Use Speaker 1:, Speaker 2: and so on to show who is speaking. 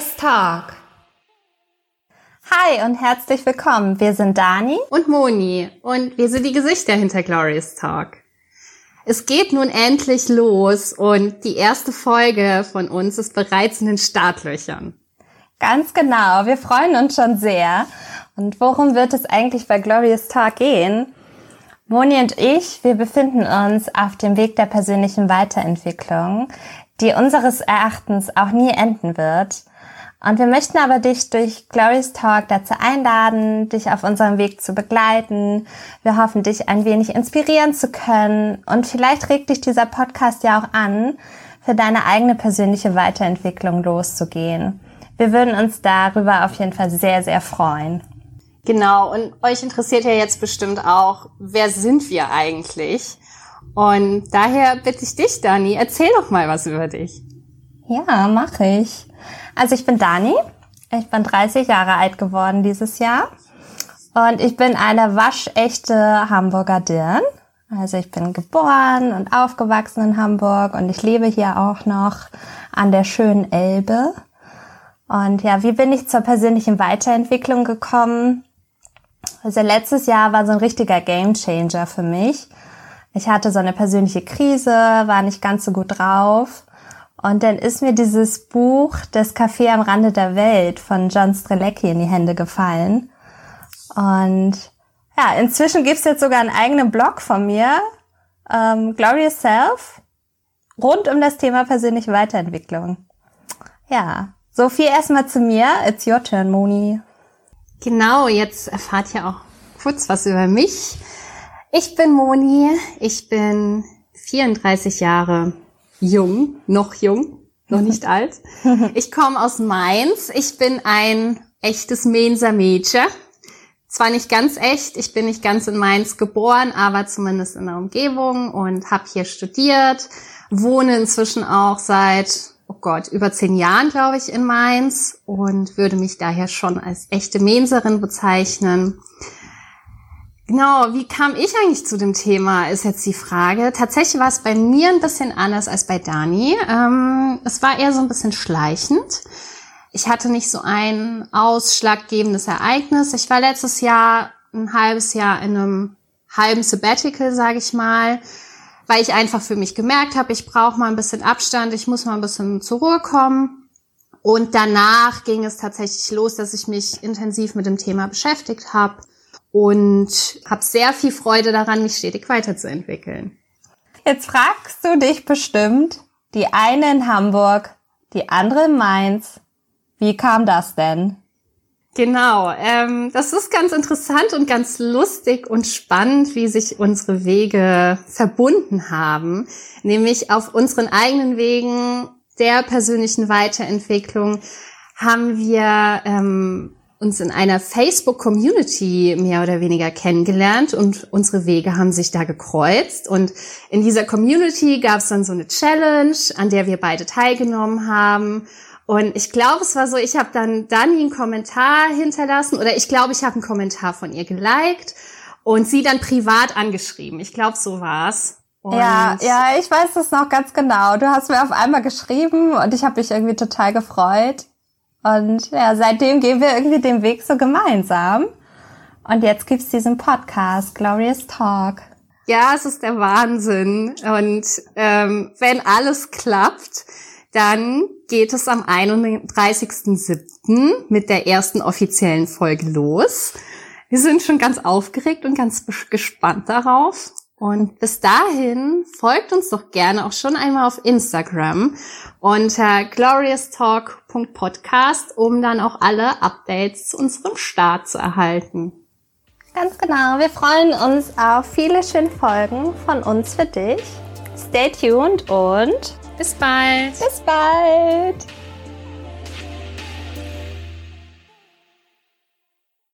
Speaker 1: Glorious Talk. Hi und herzlich willkommen. Wir sind Dani
Speaker 2: und Moni und wir sind die Gesichter hinter Glorious Talk. Es geht nun endlich los und die erste Folge von uns ist bereits in den Startlöchern.
Speaker 1: Ganz genau, wir freuen uns schon sehr. Und worum wird es eigentlich bei Glorious Talk gehen? Moni und ich, wir befinden uns auf dem Weg der persönlichen Weiterentwicklung, die unseres Erachtens auch nie enden wird. Und wir möchten aber dich durch Glorious Talk dazu einladen, dich auf unserem Weg zu begleiten. Wir hoffen, dich ein wenig inspirieren zu können. Und vielleicht regt dich dieser Podcast ja auch an, für deine eigene persönliche Weiterentwicklung loszugehen. Wir würden uns darüber auf jeden Fall sehr, sehr freuen.
Speaker 2: Genau, und euch interessiert ja jetzt bestimmt auch, wer sind wir eigentlich? Und daher bitte ich dich, Dani, erzähl doch mal was über dich.
Speaker 1: Ja, mache ich. Also ich bin Dani. Ich bin 30 Jahre alt geworden dieses Jahr. Und ich bin eine waschechte Hamburger Dirn. Also ich bin geboren und aufgewachsen in Hamburg und ich lebe hier auch noch an der schönen Elbe. Und ja, wie bin ich zur persönlichen Weiterentwicklung gekommen? Also letztes Jahr war so ein richtiger Gamechanger für mich. Ich hatte so eine persönliche Krise, war nicht ganz so gut drauf. Und dann ist mir dieses Buch Das Café am Rande der Welt von John Strelecki in die Hände gefallen. Und ja, inzwischen gibt's jetzt sogar einen eigenen Blog von mir, ähm, Glorious Self, rund um das Thema persönliche Weiterentwicklung. Ja, so viel erstmal zu mir. It's your turn, Moni.
Speaker 2: Genau, jetzt erfahrt ihr auch kurz was über mich. Ich bin Moni, ich bin 34 Jahre jung, noch jung, noch nicht alt. Ich komme aus Mainz. Ich bin ein echtes Mainzer Mädchen. Zwar nicht ganz echt, ich bin nicht ganz in Mainz geboren, aber zumindest in der Umgebung und habe hier studiert, wohne inzwischen auch seit, oh Gott, über zehn Jahren, glaube ich, in Mainz und würde mich daher schon als echte Mainzerin bezeichnen. Genau, wie kam ich eigentlich zu dem Thema, ist jetzt die Frage. Tatsächlich war es bei mir ein bisschen anders als bei Dani. Ähm, es war eher so ein bisschen schleichend. Ich hatte nicht so ein ausschlaggebendes Ereignis. Ich war letztes Jahr ein halbes Jahr in einem halben Sabbatical, sage ich mal, weil ich einfach für mich gemerkt habe, ich brauche mal ein bisschen Abstand, ich muss mal ein bisschen zur Ruhe kommen. Und danach ging es tatsächlich los, dass ich mich intensiv mit dem Thema beschäftigt habe und habe sehr viel Freude daran, mich stetig weiterzuentwickeln.
Speaker 1: Jetzt fragst du dich bestimmt, die eine in Hamburg, die andere in Mainz. Wie kam das denn?
Speaker 2: Genau, ähm, das ist ganz interessant und ganz lustig und spannend, wie sich unsere Wege verbunden haben, nämlich auf unseren eigenen Wegen der persönlichen Weiterentwicklung haben wir ähm, uns in einer Facebook-Community mehr oder weniger kennengelernt und unsere Wege haben sich da gekreuzt. Und in dieser Community gab es dann so eine Challenge, an der wir beide teilgenommen haben. Und ich glaube, es war so, ich habe dann Dani einen Kommentar hinterlassen oder ich glaube, ich habe einen Kommentar von ihr geliked und sie dann privat angeschrieben. Ich glaube, so war's.
Speaker 1: Und ja, ja, ich weiß das noch ganz genau. Du hast mir auf einmal geschrieben und ich habe mich irgendwie total gefreut. Und ja, seitdem gehen wir irgendwie den Weg so gemeinsam. Und jetzt gibt's diesen Podcast, Glorious Talk.
Speaker 2: Ja, es ist der Wahnsinn. Und ähm, wenn alles klappt, dann geht es am 31.07. mit der ersten offiziellen Folge los. Wir sind schon ganz aufgeregt und ganz gespannt darauf. Und bis dahin folgt uns doch gerne auch schon einmal auf Instagram unter glorioustalk.podcast, um dann auch alle Updates zu unserem Start zu erhalten.
Speaker 1: Ganz genau. Wir freuen uns auf viele schöne Folgen von uns für dich. Stay tuned und
Speaker 2: bis bald.
Speaker 1: Bis bald.